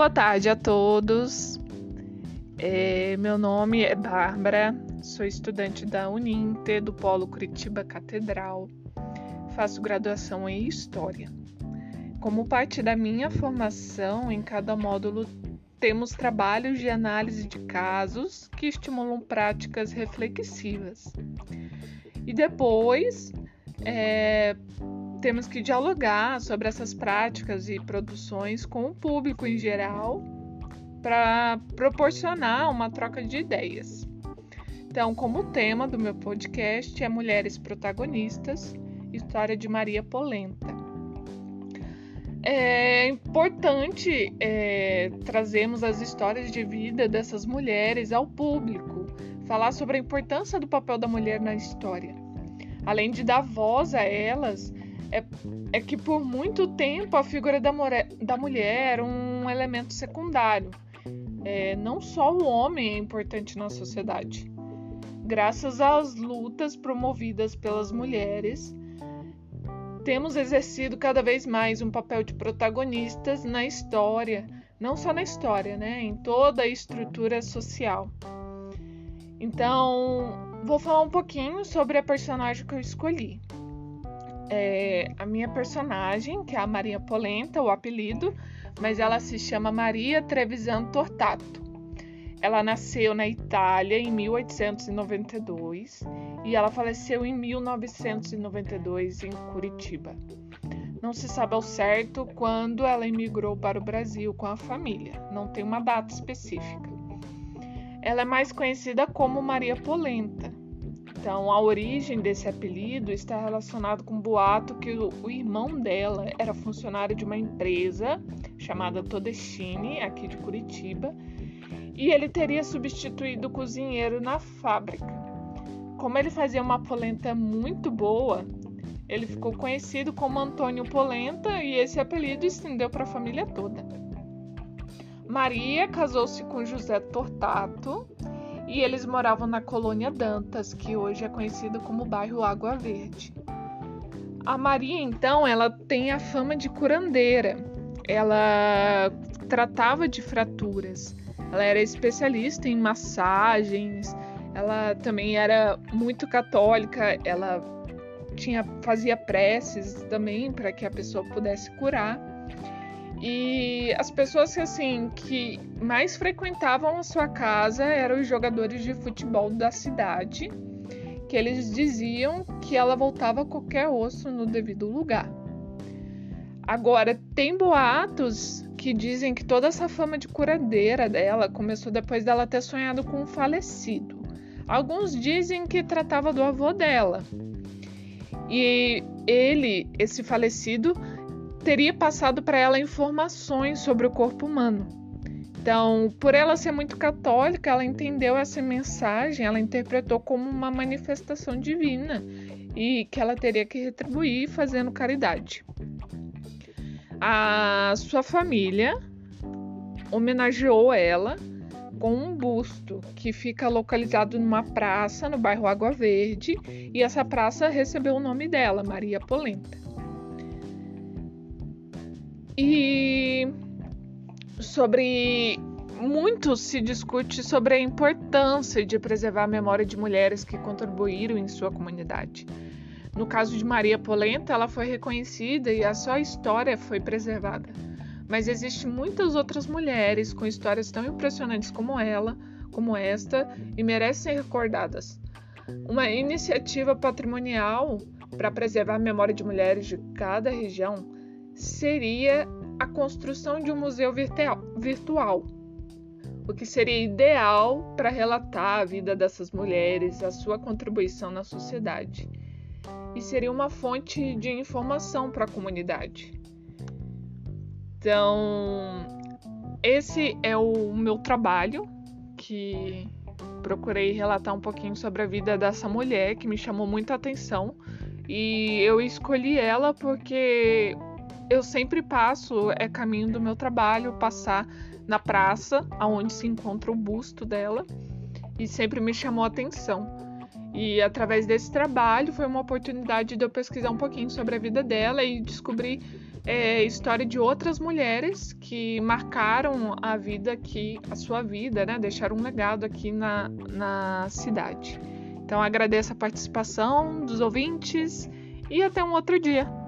Boa tarde a todos. É, meu nome é Bárbara, sou estudante da Uninter do Polo Curitiba Catedral. Faço graduação em História. Como parte da minha formação, em cada módulo temos trabalhos de análise de casos que estimulam práticas reflexivas. E depois é, temos que dialogar sobre essas práticas e produções com o público em geral para proporcionar uma troca de ideias. Então, como tema do meu podcast é Mulheres Protagonistas, história de Maria Polenta. É importante é, trazermos as histórias de vida dessas mulheres ao público, falar sobre a importância do papel da mulher na história. Além de dar voz a elas, é, é que por muito tempo a figura da, da mulher era um elemento secundário. É, não só o homem é importante na sociedade. Graças às lutas promovidas pelas mulheres, temos exercido cada vez mais um papel de protagonistas na história, não só na história, né, em toda a estrutura social. Então, vou falar um pouquinho sobre a personagem que eu escolhi é, a minha personagem, que é a Maria Polenta, o apelido, mas ela se chama Maria Trevisan Tortato. Ela nasceu na Itália em 1892 e ela faleceu em 1992 em Curitiba. Não se sabe ao certo quando ela emigrou para o Brasil com a família, não tem uma data específica. Ela é mais conhecida como Maria Polenta, então, a origem desse apelido está relacionado com o boato que o, o irmão dela era funcionário de uma empresa chamada Todestine, aqui de Curitiba, e ele teria substituído o cozinheiro na fábrica. Como ele fazia uma polenta muito boa, ele ficou conhecido como Antônio Polenta e esse apelido estendeu para a família toda. Maria casou-se com José Tortato e eles moravam na colônia Dantas, que hoje é conhecida como bairro Água Verde. A Maria, então, ela tem a fama de curandeira. Ela tratava de fraturas. Ela era especialista em massagens. Ela também era muito católica. Ela tinha fazia preces também para que a pessoa pudesse curar. E as pessoas que assim que mais frequentavam a sua casa eram os jogadores de futebol da cidade, que eles diziam que ela voltava qualquer osso no devido lugar. Agora, tem boatos que dizem que toda essa fama de curadeira dela começou depois dela ter sonhado com um falecido. Alguns dizem que tratava do avô dela. E ele, esse falecido, teria passado para ela informações sobre o corpo humano. Então, por ela ser muito católica, ela entendeu essa mensagem, ela interpretou como uma manifestação divina e que ela teria que retribuir fazendo caridade. A sua família homenageou ela com um busto que fica localizado numa praça no bairro Água Verde e essa praça recebeu o nome dela, Maria Polenta. E sobre muito se discute sobre a importância de preservar a memória de mulheres que contribuíram em sua comunidade. No caso de Maria Polenta, ela foi reconhecida e a sua história foi preservada. Mas existem muitas outras mulheres com histórias tão impressionantes como ela, como esta, e merecem ser recordadas. Uma iniciativa patrimonial para preservar a memória de mulheres de cada região seria a construção de um museu virtual, o que seria ideal para relatar a vida dessas mulheres, a sua contribuição na sociedade, e seria uma fonte de informação para a comunidade. Então, esse é o meu trabalho que procurei relatar um pouquinho sobre a vida dessa mulher que me chamou muita atenção e eu escolhi ela porque eu sempre passo, é caminho do meu trabalho, passar na praça, aonde se encontra o busto dela, e sempre me chamou a atenção. E através desse trabalho foi uma oportunidade de eu pesquisar um pouquinho sobre a vida dela e descobrir é história de outras mulheres que marcaram a vida aqui, a sua vida, né? Deixaram um legado aqui na, na cidade. Então agradeço a participação dos ouvintes e até um outro dia.